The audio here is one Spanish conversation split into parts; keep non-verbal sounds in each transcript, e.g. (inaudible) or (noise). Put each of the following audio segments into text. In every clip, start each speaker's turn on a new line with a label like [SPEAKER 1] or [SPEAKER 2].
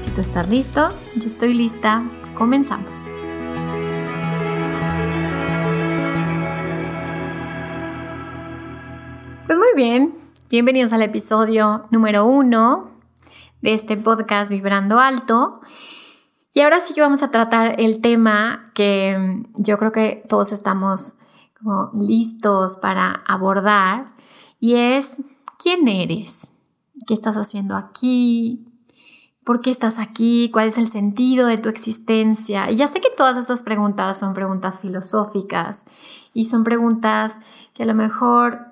[SPEAKER 1] Si tú estás listo, yo estoy lista, comenzamos. Pues muy bien, bienvenidos al episodio número uno de este podcast Vibrando Alto. Y ahora sí que vamos a tratar el tema que yo creo que todos estamos listos para abordar y es ¿quién eres? ¿Qué estás haciendo aquí? ¿Por qué estás aquí? ¿Cuál es el sentido de tu existencia? Y ya sé que todas estas preguntas son preguntas filosóficas y son preguntas que a lo mejor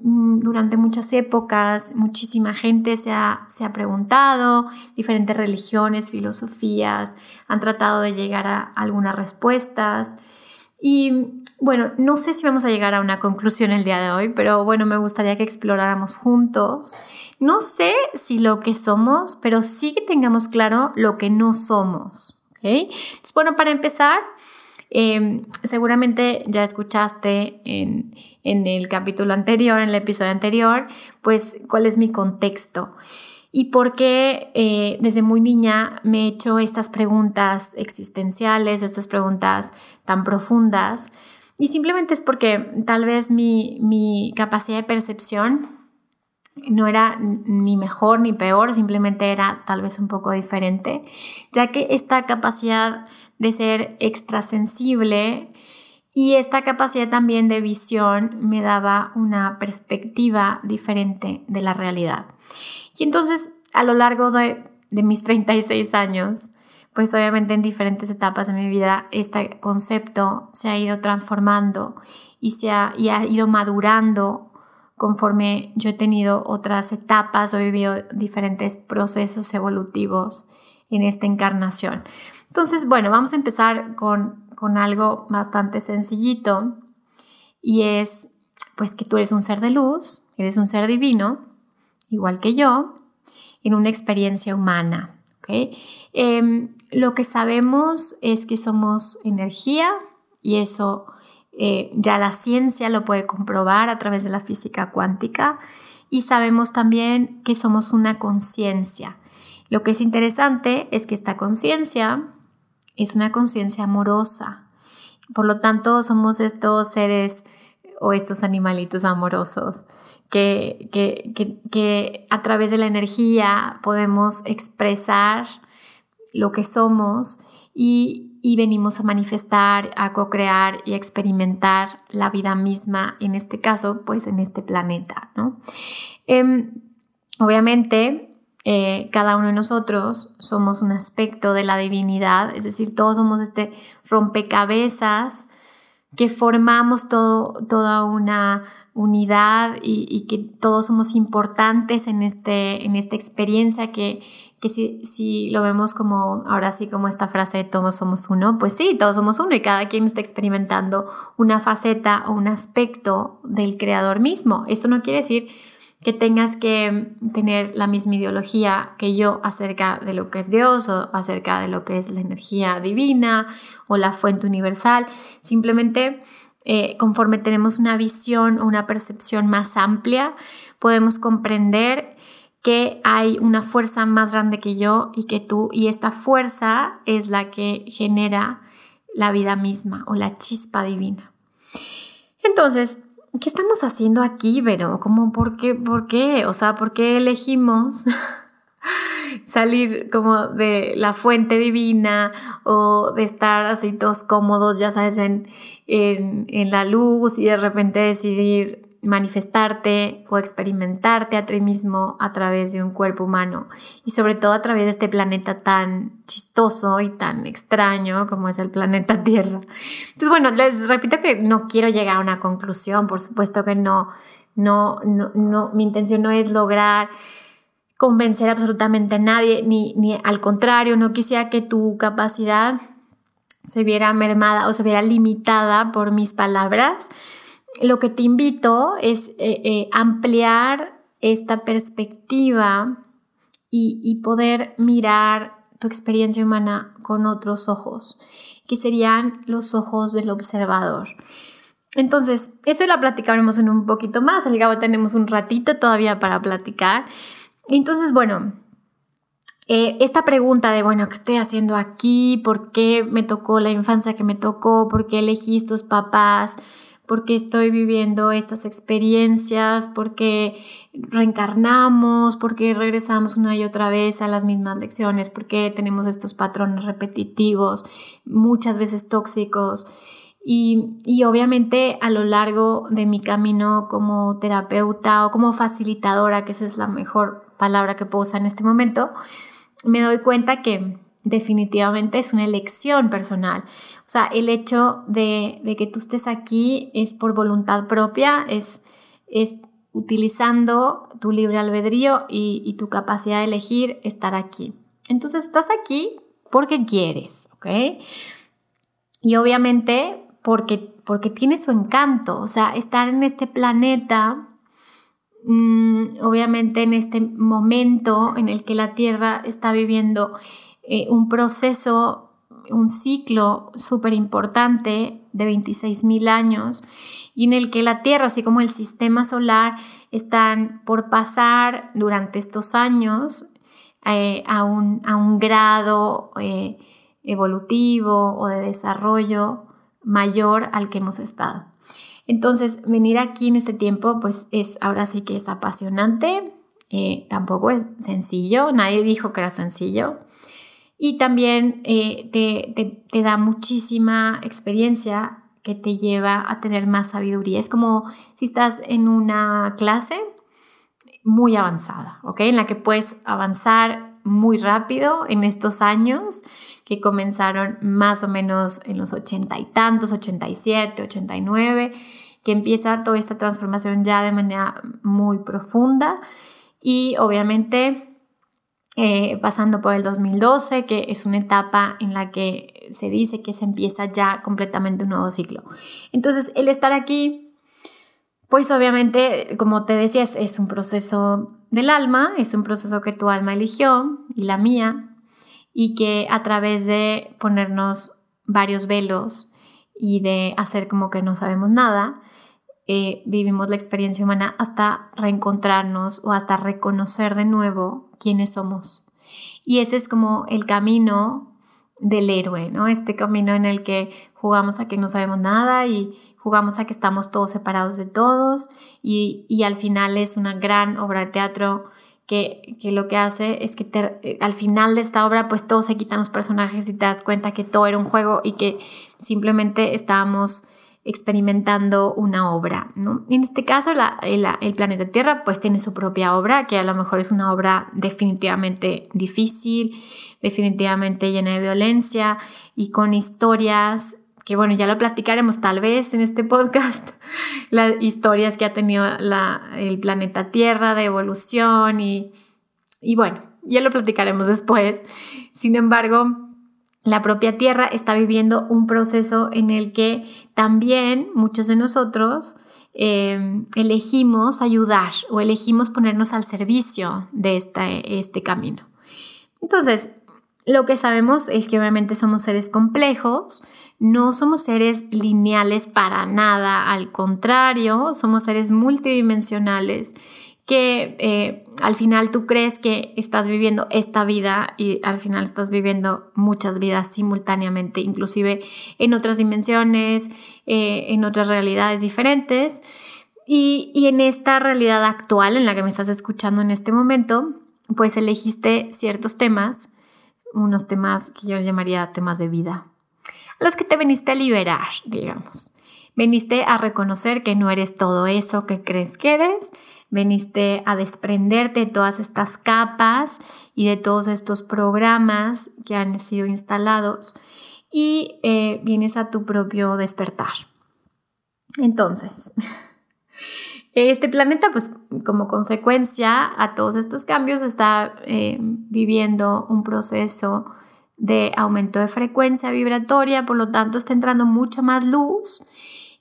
[SPEAKER 1] mm, durante muchas épocas muchísima gente se ha, se ha preguntado, diferentes religiones, filosofías han tratado de llegar a algunas respuestas. Y bueno, no sé si vamos a llegar a una conclusión el día de hoy, pero bueno, me gustaría que exploráramos juntos. No sé si lo que somos, pero sí que tengamos claro lo que no somos. ¿okay? Bueno, para empezar, em, seguramente ya escuchaste en, en el capítulo anterior, en el episodio anterior, pues cuál es mi contexto y por qué eh, desde muy niña me he hecho estas preguntas existenciales, estas preguntas tan profundas. Y simplemente es porque tal vez mi, mi capacidad de percepción no era ni mejor ni peor, simplemente era tal vez un poco diferente, ya que esta capacidad de ser extrasensible y esta capacidad también de visión me daba una perspectiva diferente de la realidad. Y entonces, a lo largo de, mis 36 años, pues obviamente en diferentes etapas de mi vida, este concepto se ha ido transformando y, se ha, y ha ido madurando conforme yo he tenido otras etapas o he vivido diferentes procesos evolutivos en esta encarnación. Entonces, bueno, vamos a empezar con, con algo bastante sencillito y es pues que tú eres un ser de luz, eres un ser divino igual que yo, en una experiencia humana. Em, lo que sabemos es que somos energía y eso eh, ya la ciencia lo puede comprobar a través de la física cuántica y sabemos también que somos una conciencia. Lo que es interesante es que esta conciencia es una conciencia amorosa. Por lo tanto, somos estos seres o estos animalitos amorosos que, que, a través de la energía podemos expresar lo que somos y, venimos a manifestar, a co-crear y a experimentar la vida misma, en este caso, pues en este planeta, ¿no? Em, obviamente, eh, cada uno de nosotros somos un aspecto de la divinidad, es decir, todos somos este rompecabezas que formamos todo, toda una unidad y, que todos somos importantes en, este, en esta experiencia que, que si, si, lo vemos como, ahora sí como esta frase de todos somos uno, pues sí, todos somos uno y cada quien está experimentando una faceta o un aspecto del creador mismo. Esto no quiere decir que tengas que tener la misma ideología que yo acerca de lo que es Dios o acerca de lo que es la energía divina o la fuente universal. Simplemente eh, conforme tenemos una visión o una percepción más amplia, podemos comprender que hay una fuerza más grande que yo y que tú, y esta fuerza es la que genera la vida misma o la chispa divina. Entonces, ¿qué estamos haciendo aquí, Vero? ¿Cómo, por qué, por qué? O sea, ¿por qué elegimos (laughs) salir como de la fuente divina o de estar así todos cómodos, ya sabes, en, en la luz y de repente decidir manifestarte o experimentarte a ti mismo a través de un cuerpo humano. Y sobre todo a través de este planeta tan chistoso y tan extraño como es el planeta (laughs) Tierra. Entonces, bueno, les repito que no quiero llegar a una conclusión, por supuesto que no, no, no, no mi intención no es lograr convencer absolutamente a nadie, ni, ni al contrario, no quisiera que tu capacidad se viera mermada o se viera limitada por mis palabras lo que te invito es eh, eh, ampliar esta perspectiva y, poder mirar tu experiencia humana con otros ojos, que serían los ojos del observador. Entonces, eso la platicaremos en un poquito más. Al cabo tenemos un ratito todavía para platicar. Entonces, bueno, eh, esta pregunta de, bueno, ¿qué estoy haciendo aquí? ¿Por qué me tocó la infancia que me tocó? ¿Por qué elegí estos papás? Porque estoy viviendo estas experiencias, porque reencarnamos, porque regresamos una y otra vez a las mismas lecciones, porque tenemos estos patrones repetitivos, muchas veces tóxicos. Y, y, obviamente a lo largo de mi camino como terapeuta o como facilitadora, que esa es la mejor palabra que puedo usar en este momento, me doy cuenta que definitivamente es una elección personal. O sea, el hecho de, que tú estés aquí es por voluntad propia, es, es utilizando tu libre albedrío y, tu capacidad de elegir estar aquí. Entonces estás aquí porque quieres, ¿ok? Y obviamente porque, porque tiene su encanto, o sea, estar en este planeta, mm, obviamente en este momento en el que la Tierra está viviendo eh, un proceso, un ciclo súper importante de 26 mil años y en el que la Tierra, así como el sistema solar, están por pasar durante estos años eh, a, un, grado eh, evolutivo o de desarrollo mayor al que hemos estado. Entonces, venir aquí en este tiempo, pues es ahora sí que es apasionante, tampoco es sencillo, nadie dijo que era sencillo, y también eh, te, da muchísima experiencia que te lleva a tener más sabiduría. Es como si estás en una clase muy avanzada, ¿ok? En la que puedes avanzar muy rápido en estos años que comenzaron más o menos en los ochenta y tantos, 87, 89, que empieza toda esta transformación ya de manera muy profunda y obviamente eh, pasando por el 2012, que es una etapa en la que se dice que se empieza ya completamente un nuevo ciclo. Entonces, el estar aquí, pues obviamente, como te decía, es, un proceso del alma, es un proceso que tu alma eligió y la mía, y que a través de ponernos varios velos y de hacer como que no sabemos nada, eh, vivimos la experiencia humana hasta reencontrarnos o hasta reconocer de nuevo quiénes somos. Y ese es como el camino del héroe, ¿no? Este camino en el que jugamos a que no sabemos nada y jugamos a que estamos todos separados de todos y, al final es una gran obra de teatro que, lo que hace es que eh, al final de esta obra pues todos se quitan los personajes y te das cuenta que todo era un juego y que simplemente estábamos experimentando una obra. ¿no? En este caso, el, planeta Tierra pues tiene su propia obra, que a lo mejor es una obra definitivamente difícil, definitivamente llena de violencia y con historias que bueno, ya lo platicaremos tal vez en este podcast, (laughs) las historias que ha tenido el planeta Tierra de evolución y, y bueno, ya lo platicaremos después. Sin embargo, la propia Tierra está viviendo un proceso en el que también muchos de nosotros eh, elegimos ayudar o elegimos ponernos al servicio de este, este camino. Entonces, lo que sabemos es que obviamente somos seres complejos, no somos seres lineales para nada, al contrario, somos seres multidimensionales que eh, al final tú crees que estás viviendo esta vida y al final estás viviendo muchas vidas simultáneamente, inclusive en otras dimensiones, eh, en otras realidades diferentes. Y, en esta realidad actual en la que me estás escuchando en este momento, pues elegiste ciertos temas, unos temas que yo llamaría temas de vida, a los que te viniste a liberar, digamos. Veniste a reconocer que no eres todo eso que crees que eres, veniste a desprenderte de todas estas capas y de todos estos programas que han sido instalados y eh, vienes a tu propio despertar. Entonces, (laughs) este planeta, pues como consecuencia a todos estos cambios, está eh, viviendo un proceso de aumento de frecuencia vibratoria, por lo tanto está entrando mucha más luz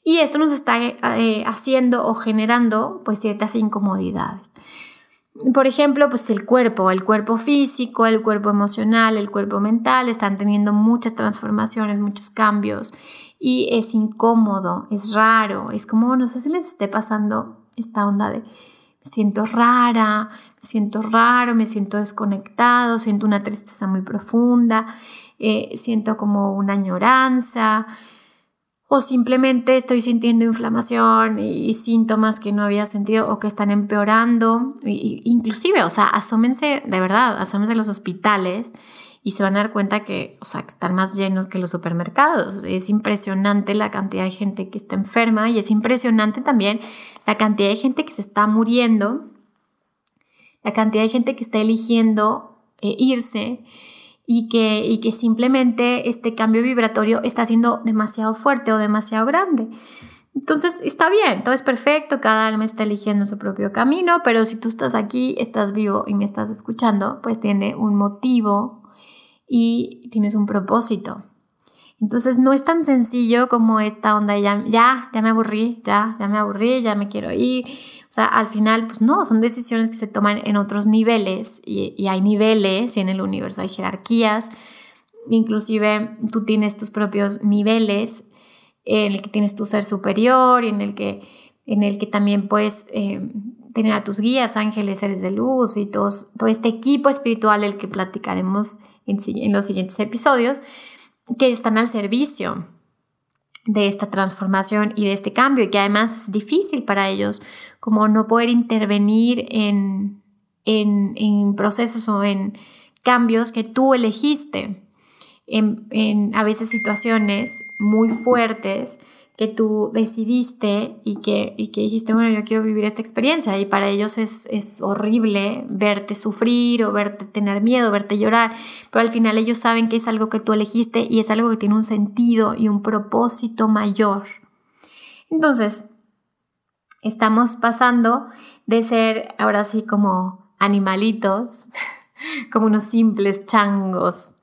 [SPEAKER 1] y esto nos está eh, haciendo o generando pues ciertas incomodidades. Por ejemplo, pues el cuerpo, el cuerpo físico, el cuerpo emocional, el cuerpo mental están teniendo muchas transformaciones, muchos cambios y es incómodo, es raro, es como, no sé si les esté pasando esta onda de siento rara, me siento raro, me siento desconectado, siento una tristeza muy profunda, eh, siento como una añoranza, o simplemente estoy sintiendo inflamación y, síntomas que no había sentido o que están empeorando. inclusive, o sea, asómense, de verdad, asómense a los hospitales y se van a dar cuenta que, o sea, están más llenos que los supermercados. Es impresionante la cantidad de gente que está enferma y es impresionante también la cantidad de gente que se está muriendo, la cantidad de gente que está eligiendo eh, irse y que, y que simplemente este cambio vibratorio está siendo demasiado fuerte o demasiado grande. Entonces está bien, todo es perfecto, cada alma está eligiendo su propio camino, pero si tú estás aquí, estás vivo y me estás escuchando, pues tiene un motivo y tienes un propósito. Entonces no es tan sencillo como esta onda ya, ya, ya me aburrí, ya, ya me aburrí, ya me quiero ir. O sea, al final, pues no, son decisiones que se toman en otros niveles y, y hay niveles y en el universo hay jerarquías. Inclusive tú tienes tus propios niveles en el que tienes tu ser superior y en el que, en el que también puedes eh, tener a tus guías, ángeles, seres de luz y todos, todo este equipo espiritual el que platicaremos en, en los siguientes episodios que están al servicio de esta transformación y de este cambio y que además es difícil para ellos como no poder intervenir en, en, procesos o en cambios que tú elegiste en, en a veces situaciones muy fuertes que tú decidiste y que, y que dijiste, bueno, yo quiero vivir esta experiencia y para ellos es, es horrible verte sufrir o verte tener miedo, verte llorar, pero al final ellos saben que es algo que tú elegiste y es algo que tiene un sentido y un propósito mayor. Entonces, estamos pasando de ser ahora sí como animalitos, (laughs) como unos simples changos,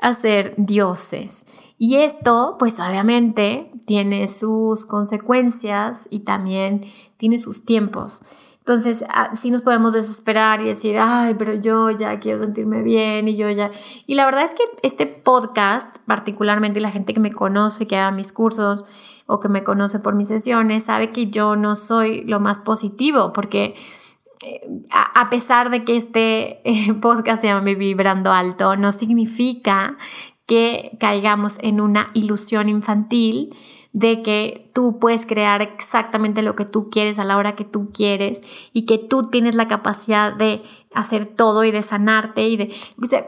[SPEAKER 1] a ser dioses. Y esto, pues obviamente, tiene sus consecuencias y también tiene sus tiempos. Entonces, ah, sí nos podemos desesperar y decir, ay, pero yo ya quiero sentirme bien y yo ya... Y la verdad es que este podcast, particularmente la gente que me conoce, que haga mis cursos o que me conoce por mis sesiones, sabe que yo no soy lo más positivo porque a pesar de que este eh, podcast se llama Vibrando Alto, no significa que caigamos en una ilusión infantil de que tú puedes crear exactamente lo que tú quieres a la hora que tú quieres y que tú tienes la capacidad de hacer todo y de sanarte y de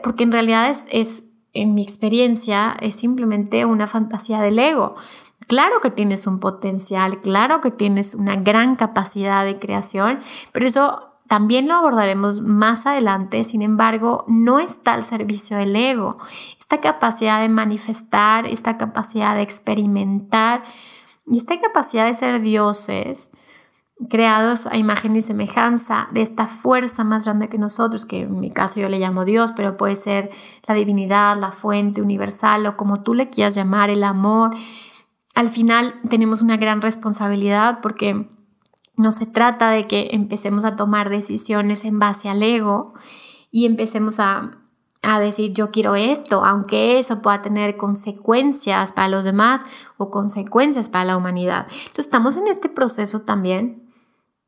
[SPEAKER 1] porque en realidad es, es en mi experiencia es simplemente una fantasía del ego. Claro que tienes un potencial, claro que tienes una gran capacidad de creación, pero eso también lo abordaremos más adelante, sin embargo, no está al servicio del ego. Esta capacidad de manifestar, esta capacidad de experimentar y esta capacidad de ser dioses, creados a imagen y semejanza de esta fuerza más grande que nosotros, que en mi caso yo le llamo Dios, pero puede ser la divinidad, la fuente universal o como tú le quieras llamar, el amor. Al final tenemos una gran responsabilidad porque no se trata de que empecemos a tomar decisiones en base al ego y empecemos a, decir yo quiero esto, aunque eso pueda tener consecuencias para los demás o consecuencias para la humanidad. Entonces estamos en este proceso también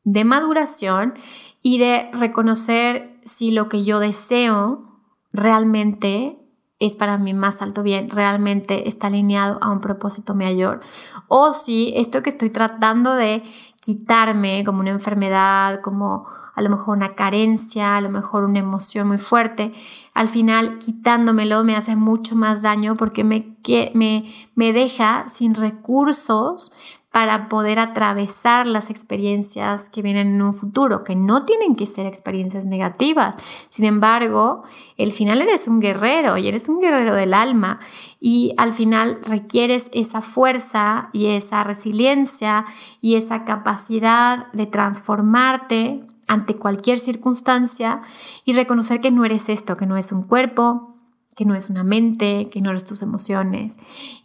[SPEAKER 1] de maduración y de reconocer si lo que yo deseo realmente es para mi más alto bien, realmente está alineado a un propósito mayor, o si esto que estoy tratando de quitarme como una enfermedad, como a lo mejor una carencia, a lo mejor una emoción muy fuerte, al final quitándomelo me hace mucho más daño porque me, me, me deja sin recursos para poder atravesar las experiencias que vienen en un futuro, que no tienen que ser experiencias negativas. Sin embargo, el final eres un guerrero y eres un guerrero del alma y al final requieres esa fuerza y esa resiliencia y esa capacidad de transformarte ante cualquier circunstancia y reconocer que no eres esto, que no es un cuerpo, que no es una mente, que no eres tus emociones.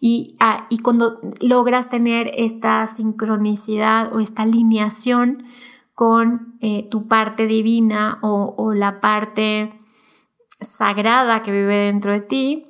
[SPEAKER 1] Y, ah, y cuando logras tener esta sincronicidad o esta alineación con eh, tu parte divina o, la parte sagrada que vive dentro de ti,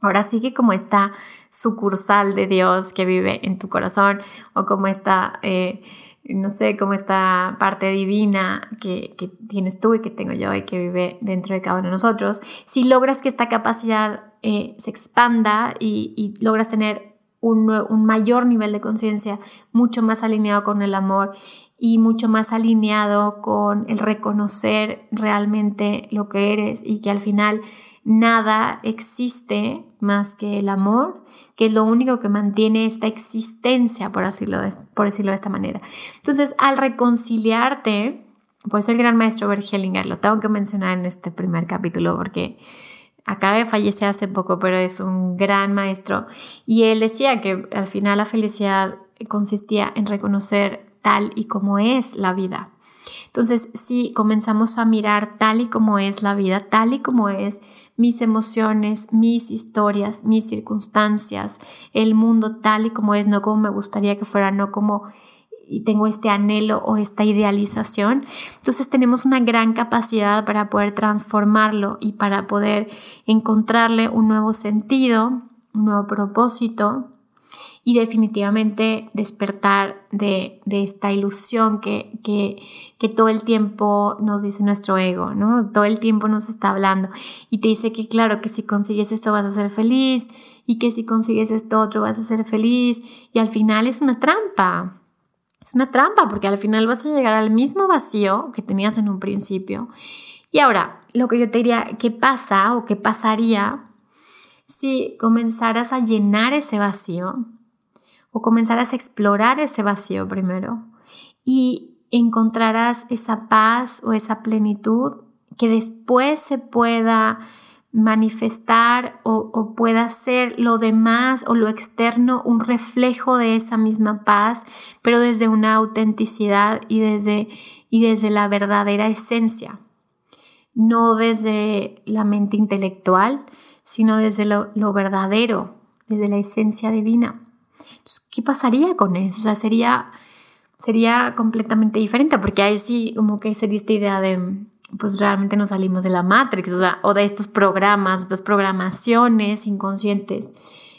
[SPEAKER 1] ahora sigue como esta sucursal de Dios que vive en tu corazón o como esta... Eh, no sé, como esta parte divina que, tienes tú y que tengo yo y que vive dentro de cada uno de nosotros, si logras que esta capacidad eh, se expanda y, logras tener un, un, mayor nivel de conciencia, mucho más alineado con el amor y mucho más alineado con el reconocer realmente lo que eres y que al final nada existe más que el amor que es lo único que mantiene esta existencia, por decirlo de, por decirlo de esta manera. Entonces, al reconciliarte, pues el gran maestro Bert lo tengo que mencionar en este primer capítulo porque acaba de fallecer hace poco, pero es un gran maestro. Y él decía que al final la felicidad consistía en reconocer tal y como es la vida. Entonces, si comenzamos a mirar tal y como es la vida, tal y como es mis emociones, mis historias, mis circunstancias, el mundo tal y como es, no como me gustaría que fuera, no como y tengo este anhelo o esta idealización, entonces tenemos una gran capacidad para poder transformarlo y para poder encontrarle un nuevo sentido, un nuevo propósito y definitivamente despertar de, esta ilusión que, que, todo el tiempo nos dice nuestro ego, ¿no? Todo el tiempo nos está hablando y te dice que claro, que si consigues esto vas a ser feliz y que si consigues esto otro vas a ser feliz y al final es una trampa. Es una trampa porque al final vas a llegar al mismo vacío que tenías en un principio. Y ahora, lo que yo te diría, ¿qué pasa o qué pasaría si comenzaras a llenar ese vacío o comenzarás a explorar ese vacío primero y encontrarás esa paz o esa plenitud que después se pueda manifestar o, pueda ser lo demás o lo externo un reflejo de esa misma paz, pero desde una autenticidad y desde, y desde la verdadera esencia, no desde la mente intelectual, sino desde lo, lo verdadero, desde la esencia divina. ¿Qué pasaría con eso? O sea, sería, sería completamente diferente, porque ahí sí como que sería esta idea de, pues realmente nos salimos de la Matrix, o sea, o de estos programas, estas programaciones inconscientes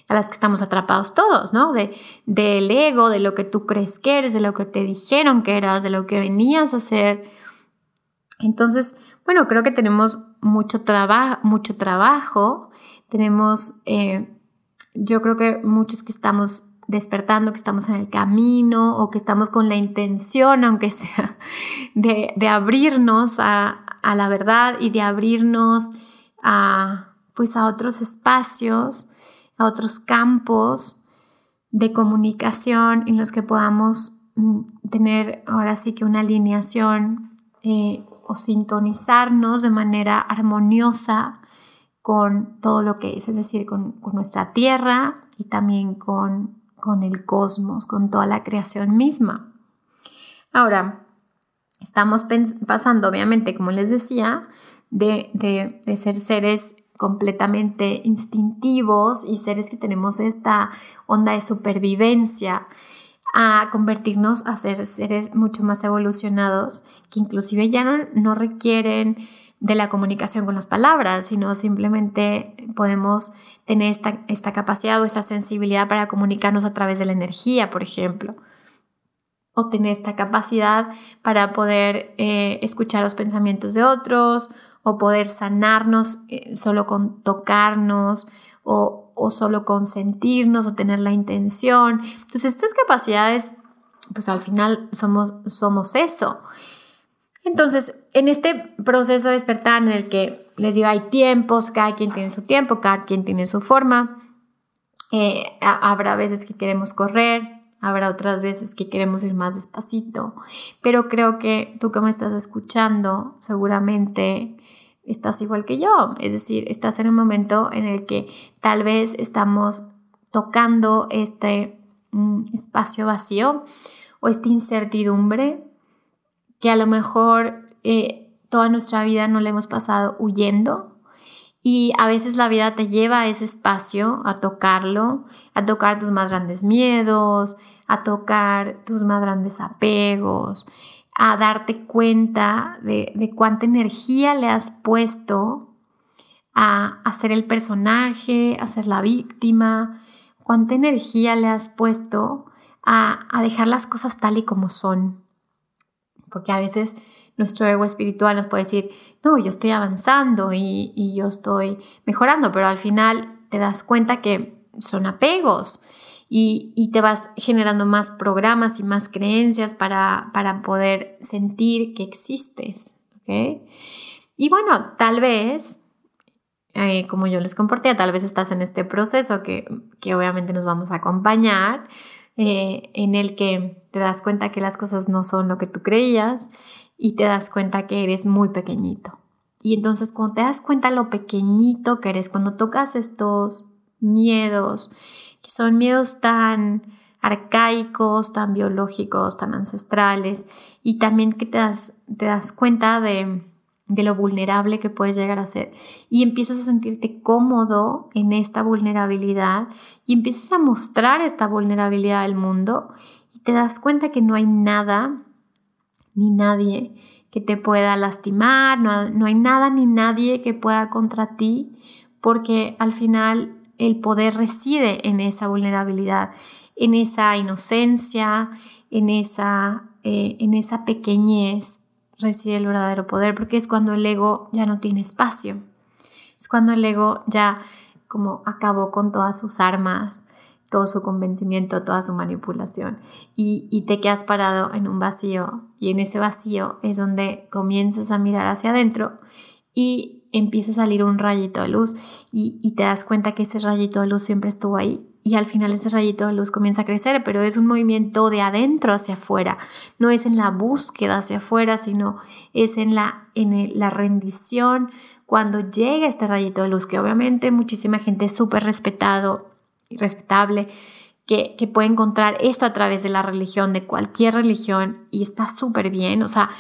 [SPEAKER 1] a las que estamos atrapados todos, ¿no? De, del ego, de lo que tú crees que eres, de lo que te dijeron que eras, de lo que venías a hacer. Entonces, bueno, creo que tenemos mucho, trabajo mucho trabajo, tenemos, eh, yo creo que muchos que estamos despertando, que estamos en el camino o que estamos con la intención, aunque (laughs) sea, de, abrirnos a, la verdad y de abrirnos a, pues a otros espacios, a otros campos de comunicación en los que podamos mm, tener ahora sí que una alineación eh, o sintonizarnos de manera armoniosa con todo lo que es, es decir, con nuestra tierra y también con con el cosmos, con toda la creación misma. Ahora, estamos pasando, obviamente, como les decía, de, ser seres completamente instintivos y seres que tenemos esta onda de supervivencia a convertirnos a ser seres mucho más evolucionados que inclusive ya no, no requieren de la comunicación con las palabras, sino simplemente podemos tener esta, esta capacidad o esta sensibilidad para comunicarnos a través de la energía, por ejemplo o tener esta capacidad para poder eh, escuchar los pensamientos de otros o poder sanarnos eh, solo con tocarnos o, o solo con sentirnos o tener la intención. Entonces estas capacidades, pues al final somos, somos eso. Entonces, en este proceso de despertar en el que les digo, hay tiempos, cada quien tiene su tiempo, cada quien tiene su forma. Eh, habrá veces que queremos correr, habrá otras veces que queremos ir más despacito, pero creo que tú que me estás escuchando seguramente estás igual que yo, es decir, estás en un momento en el que tal vez estamos tocando este mm, espacio vacío o esta incertidumbre que a lo mejor eh, toda nuestra vida no le hemos pasado huyendo y a veces la vida te lleva a ese espacio, a tocarlo, a tocar tus más grandes miedos, a tocar tus más grandes apegos, a darte cuenta de, cuánta energía le has puesto a, a ser el personaje, a ser la víctima, cuánta energía le has puesto a dejar las cosas tal y como son. Porque a veces nuestro ego espiritual nos puede decir, no, yo estoy avanzando y, yo estoy mejorando, pero al final te das cuenta que son apegos y, te vas generando más programas y más creencias para, para poder sentir que existes. Y bueno, tal vez, eh, como yo les compartía, tal vez estás en este proceso que, que obviamente nos vamos a acompañar, eh, en el que te das cuenta que las cosas no son lo que tú creías y te das cuenta que eres muy pequeñito. Y entonces cuando te das cuenta lo pequeñito que eres, cuando tocas estos miedos, que son miedos tan arcaicos, tan biológicos, tan ancestrales, y también que te das, te das cuenta de, de lo vulnerable que puedes llegar a ser. Y empiezas a sentirte cómodo en esta vulnerabilidad y empiezas a mostrar esta vulnerabilidad al mundo y te das cuenta que no hay nada ni nadie que te pueda lastimar, no, hay nada ni nadie que pueda contra ti, porque al final el poder reside en esa vulnerabilidad, en esa inocencia, en esa, eh, en esa pequeñez reside el verdadero poder, porque es cuando el ego ya no tiene espacio, es cuando el ego ya como acabó con todas sus armas, todo su convencimiento, toda su manipulación y, te quedas parado en un vacío y en ese vacío es donde comienzas a mirar hacia adentro y empieza a salir un rayito de luz y, y, te das cuenta que ese rayito de luz siempre estuvo ahí y al final ese rayito de luz comienza a crecer, pero es un movimiento de adentro hacia afuera, no es en la búsqueda hacia afuera, sino es en la, en la rendición cuando llega este rayito de luz, que obviamente muchísima gente es súper respetado y respetable, que, que, puede encontrar esto a través de la religión, de cualquier religión, y está súper bien. O sea,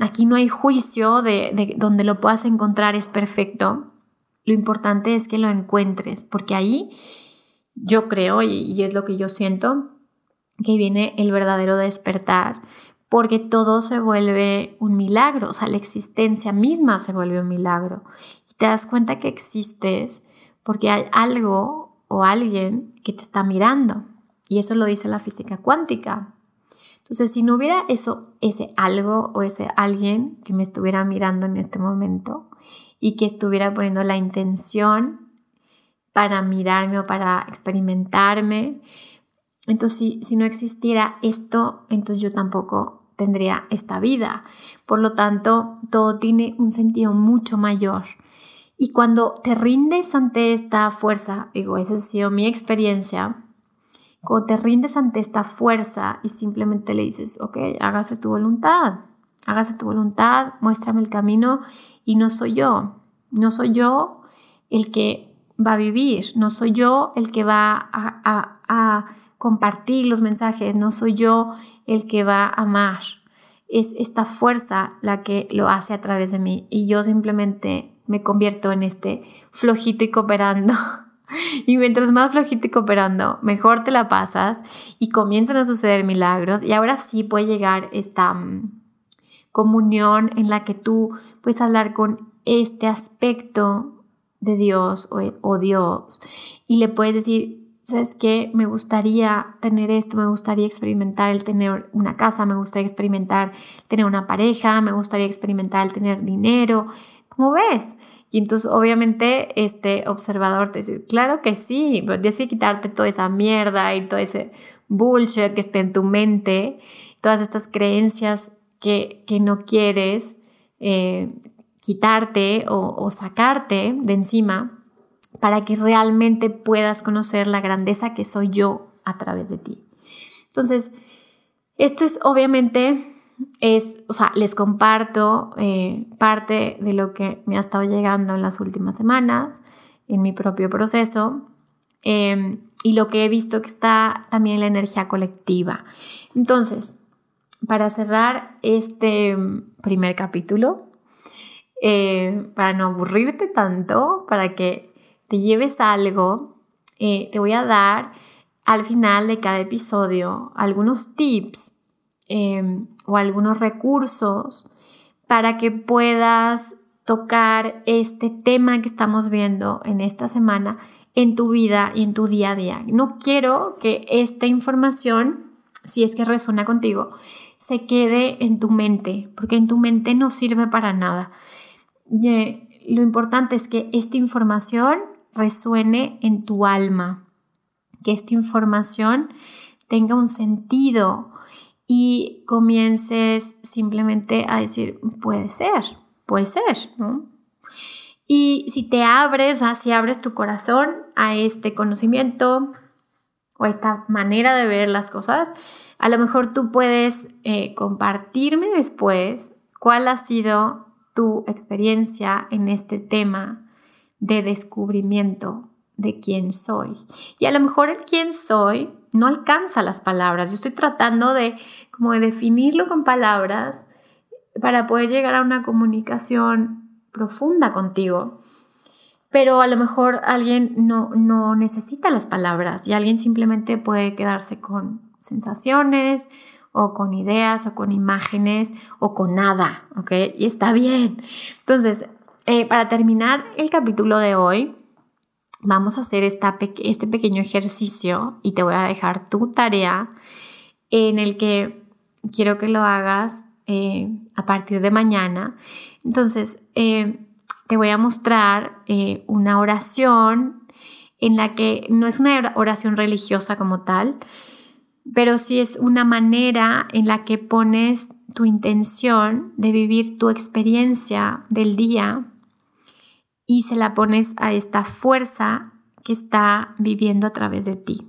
[SPEAKER 1] aquí no hay juicio de, de, donde lo puedas encontrar, es perfecto. Lo importante es que lo encuentres, porque ahí yo creo, y, es lo que yo siento, que viene el verdadero despertar, porque todo se vuelve un milagro, o sea, la existencia misma se vuelve un milagro. Y te das cuenta que existes porque hay algo o alguien que te está mirando. Y eso lo dice la física cuántica. Entonces, si no hubiera eso, ese algo o ese alguien que me estuviera mirando en este momento y que estuviera poniendo la intención para mirarme o para experimentarme, entonces si, no existiera esto, entonces yo tampoco tendría esta vida. Por lo tanto, todo tiene un sentido mucho mayor. Y cuando te rindes ante esta fuerza, digo, esa ha sido mi experiencia, cuando te rindes ante esta fuerza y simplemente le dices, ok, hágase tu voluntad, hágase tu voluntad, muéstrame el camino y no soy yo, no soy yo el que va a vivir, no soy yo el que va a, a compartir los mensajes, no soy yo el que va a amar. Es esta fuerza la que lo hace a través de mí y yo simplemente me convierto en este flojito y cooperando. (laughs) Y mientras más flojito y cooperando, mejor te la pasas y comienzan a suceder milagros. Y ahora sí puede llegar esta mm, comunión en la que tú puedes hablar con este aspecto de Dios o, Dios y le puedes decir, ¿sabes qué? Me gustaría tener esto, me gustaría experimentar el tener una casa, me gustaría experimentar tener una pareja, me gustaría experimentar el tener dinero, ¿Cómo ves? Y entonces obviamente este observador te dice, claro que sí, pero tienes que quitarte toda esa mierda y todo ese bullshit que esté en tu mente, todas estas creencias que, no quieres eh, quitarte o sacarte de encima para que realmente puedas conocer la grandeza que soy yo a través de ti. Entonces, esto es obviamente, es, o sea, les comparto eh, parte de lo que me ha estado llegando en las últimas semanas, en mi propio proceso, em, y lo que he visto que está también la energía colectiva. Entonces, para cerrar este primer capítulo, eh, para no aburrirte tanto, para que te lleves algo, eh, te voy a dar al final de cada episodio algunos tips em, o algunos recursos para que puedas tocar este tema que estamos viendo en esta semana en tu vida y en tu día a día. No quiero que esta información, si es que resuena contigo, se quede en tu mente, porque en tu mente no sirve para nada. Lo importante es que esta información resuene en tu alma, que esta información tenga un sentido y comiences simplemente a decir, puede ser, puede ser, ¿no? Y si te abres, o si abres tu corazón a este conocimiento o a esta manera de ver las cosas, a lo mejor tú puedes eh, compartirme después cuál ha sido tu experiencia en este tema de descubrimiento de quién soy. Y a lo mejor el quién soy no alcanza las palabras. Yo estoy tratando de como de definirlo con palabras para poder llegar a una comunicación profunda contigo. Pero a lo mejor alguien no, no necesita las palabras y alguien simplemente puede quedarse con sensaciones o con ideas o con imágenes o con nada, ¿ok? Y está bien. Entonces, eh, para terminar el capítulo de hoy, vamos a hacer este pequeño ejercicio y te voy a dejar tu tarea en el que quiero que lo hagas eh, a partir de mañana. Entonces, eh, te voy a mostrar una oración en la que no es una oración religiosa como tal, pero sí es una manera en la que pones tu intención de vivir tu experiencia del día y se la pones a esta fuerza que está viviendo a través de ti.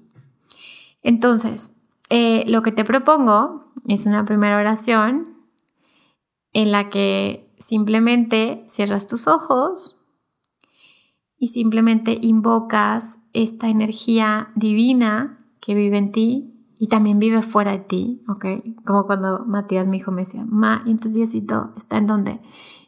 [SPEAKER 1] Entonces, eh, lo que te propongo es una primera oración en la que simplemente cierras tus ojos y simplemente invocas esta energía divina que vive en ti y también vive fuera de ti, ¿ok? Como cuando Matías, mi hijo, me decía, Ma, ¿y tu Diosito está en dónde?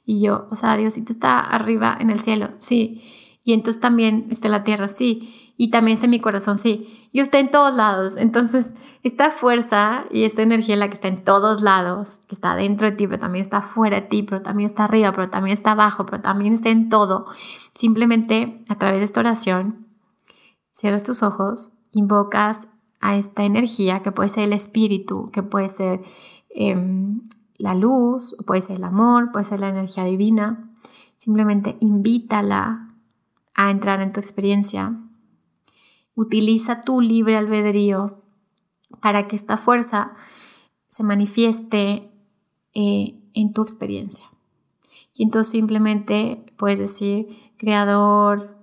[SPEAKER 1] Y yo, o sea, Diosito está arriba en el cielo, sí. Y entonces también está en la tierra, sí. Y también está en mi corazón, sí. Y está en todos lados. Entonces, esta fuerza y esta energía en la que está en todos lados, que está dentro de ti, pero también está fuera de ti, pero también está arriba, pero también está abajo, pero también está en todo. Simplemente a través de esta oración, cierras tus ojos, invocas a esta energía que puede ser el espíritu, que puede ser em, la luz, puede ser el amor, puede ser la energía divina. Simplemente invítala a entrar en tu experiencia. Utiliza tu libre albedrío para que esta fuerza se manifieste eh, en tu experiencia. Y entonces simplemente puedes decir, Creador,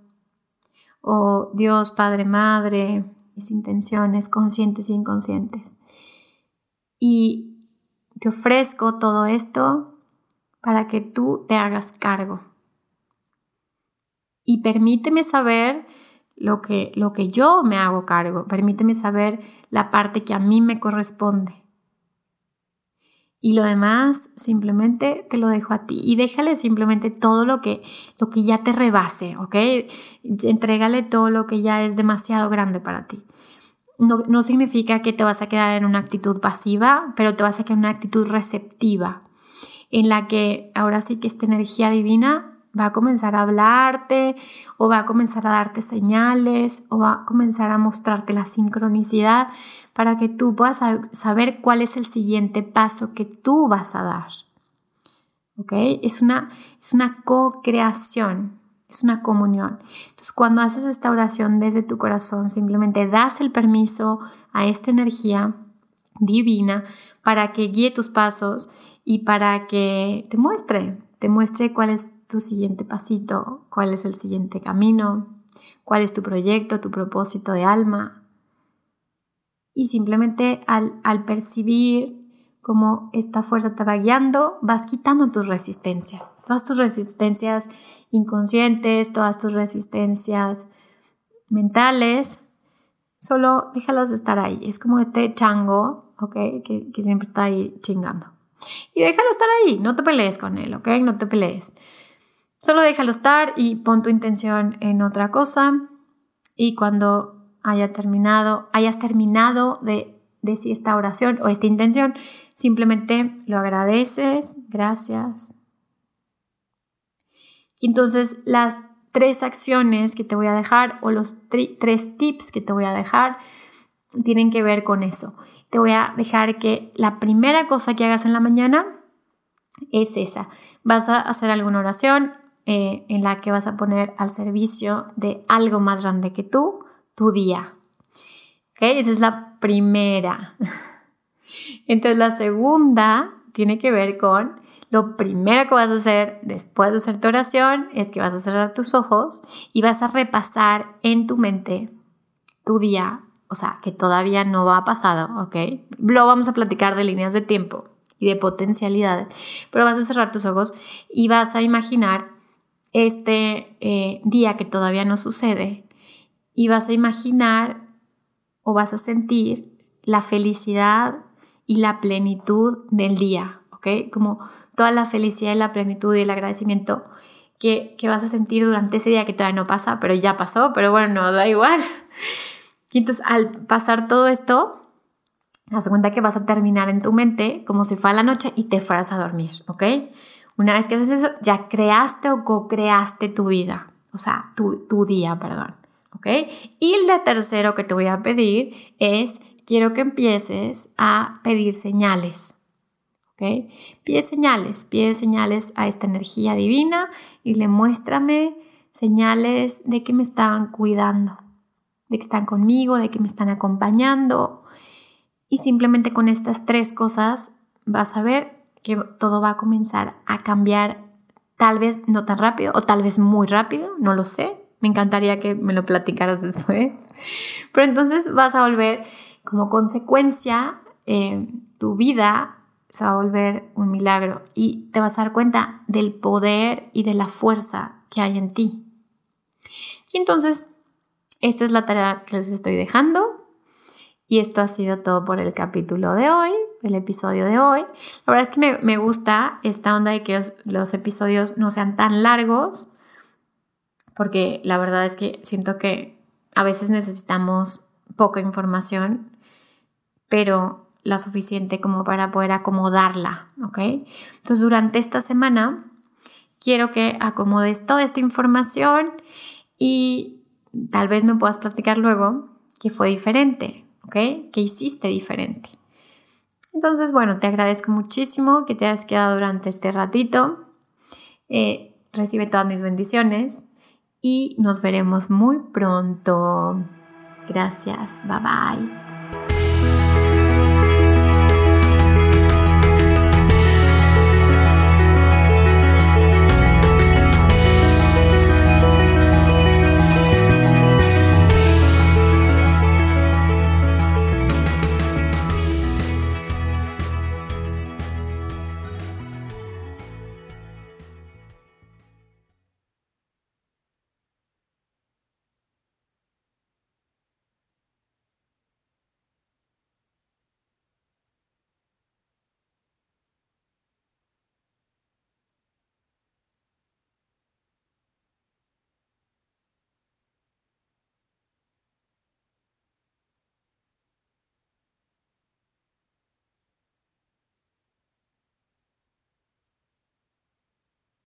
[SPEAKER 1] o Dios, Padre, Madre, mis intenciones conscientes e inconscientes. Y te ofrezco todo esto para que tú te hagas cargo. Y permíteme saber lo que, lo que yo me hago cargo. Permíteme saber la parte que a mí me corresponde. Y lo demás simplemente te lo dejo a ti. Y déjale simplemente todo lo que, lo que ya te rebase, ¿ok? Entrégale todo lo que ya es demasiado grande para ti no, significa que te vas a quedar en una actitud pasiva, pero te vas a quedar en una actitud receptiva, en la que ahora sí que esta energía divina va a comenzar a hablarte o va a comenzar a darte señales o va a comenzar a mostrarte la sincronicidad para que tú puedas saber cuál es el siguiente paso que tú vas a dar. ¿ok? Es una, es una co-creación, es una comunión. Entonces, cuando haces esta oración desde tu corazón, simplemente das el permiso a esta energía divina para que guíe tus pasos y para que te muestre, te muestre cuál es tu siguiente pasito, cuál es el siguiente camino, cuál es tu proyecto, tu propósito de alma. Y simplemente al, al percibir cómo esta fuerza te va guiando, vas quitando tus resistencias, todas tus resistencias inconscientes, todas tus resistencias mentales, solo déjalas estar ahí. Es como este chango, ¿ok? Que, que siempre está ahí chingando. Y déjalo estar ahí, no te pelees con él, ¿ok? No te pelees. Solo déjalo estar y pon tu intención en otra cosa. Y cuando terminado, hayas terminado de decir esta oración o esta intención, simplemente lo agradeces, gracias. Y entonces las tres acciones que te voy a dejar o los tres tips que te voy a dejar tienen que ver con eso te voy a dejar que la primera cosa que hagas en la mañana es esa. Vas a hacer alguna oración eh, en la que vas a poner al servicio de algo más grande que tú tu día. ¿Ok? Esa es la primera. (laughs) Entonces la segunda tiene que ver con lo primero que vas a hacer después de hacer tu oración es que vas a cerrar tus ojos y vas a repasar en tu mente tu día o sea, que todavía no ha pasado, ¿ok? Luego vamos a platicar de líneas de tiempo y de potencialidades, pero vas a cerrar tus ojos y vas a imaginar este eh, día que todavía no sucede y vas a imaginar o vas a sentir la felicidad y la plenitud del día, ¿ok? Como toda la felicidad y la plenitud y el agradecimiento que, que vas a sentir durante ese día que todavía no pasa, pero ya pasó, pero bueno, no da igual. (laughs) Y entonces al pasar todo esto, haz cuenta que vas a terminar en tu mente como si fuera la noche y te fueras a dormir, ¿ok? Una vez que haces eso, ya creaste o co-creaste tu vida, o sea, tu, tu día, perdón, Y el tercero que te voy a pedir es, quiero que empieces a pedir señales, ¿ok? Pide señales, pide señales a esta energía divina y le muéstrame señales de que me estaban cuidando, de que están conmigo, de que me están acompañando. Y simplemente con estas tres cosas vas a ver que todo va a comenzar a cambiar, tal vez no tan rápido o tal vez muy rápido, no lo sé. Me encantaría que me lo platicaras después. Pero entonces vas a volver como consecuencia, eh, tu vida se va a volver un milagro y te vas a dar cuenta del poder y de la fuerza que hay en ti. Y entonces esto es la tarea que les estoy dejando. Y esto ha sido todo por el capítulo de hoy, el episodio de hoy. La verdad es que me, gusta esta onda de que los, episodios no sean tan largos, porque la verdad es que siento que a veces necesitamos poca información, pero la suficiente como para poder acomodarla, ¿ok? Entonces durante esta semana quiero que acomodes toda esta información y tal vez me puedas platicar luego que fue diferente, ¿ok? Que hiciste diferente. Entonces, bueno, te agradezco muchísimo que te hayas quedado durante este ratito. Eh, recibe todas mis bendiciones y nos veremos muy pronto. Gracias, bye bye.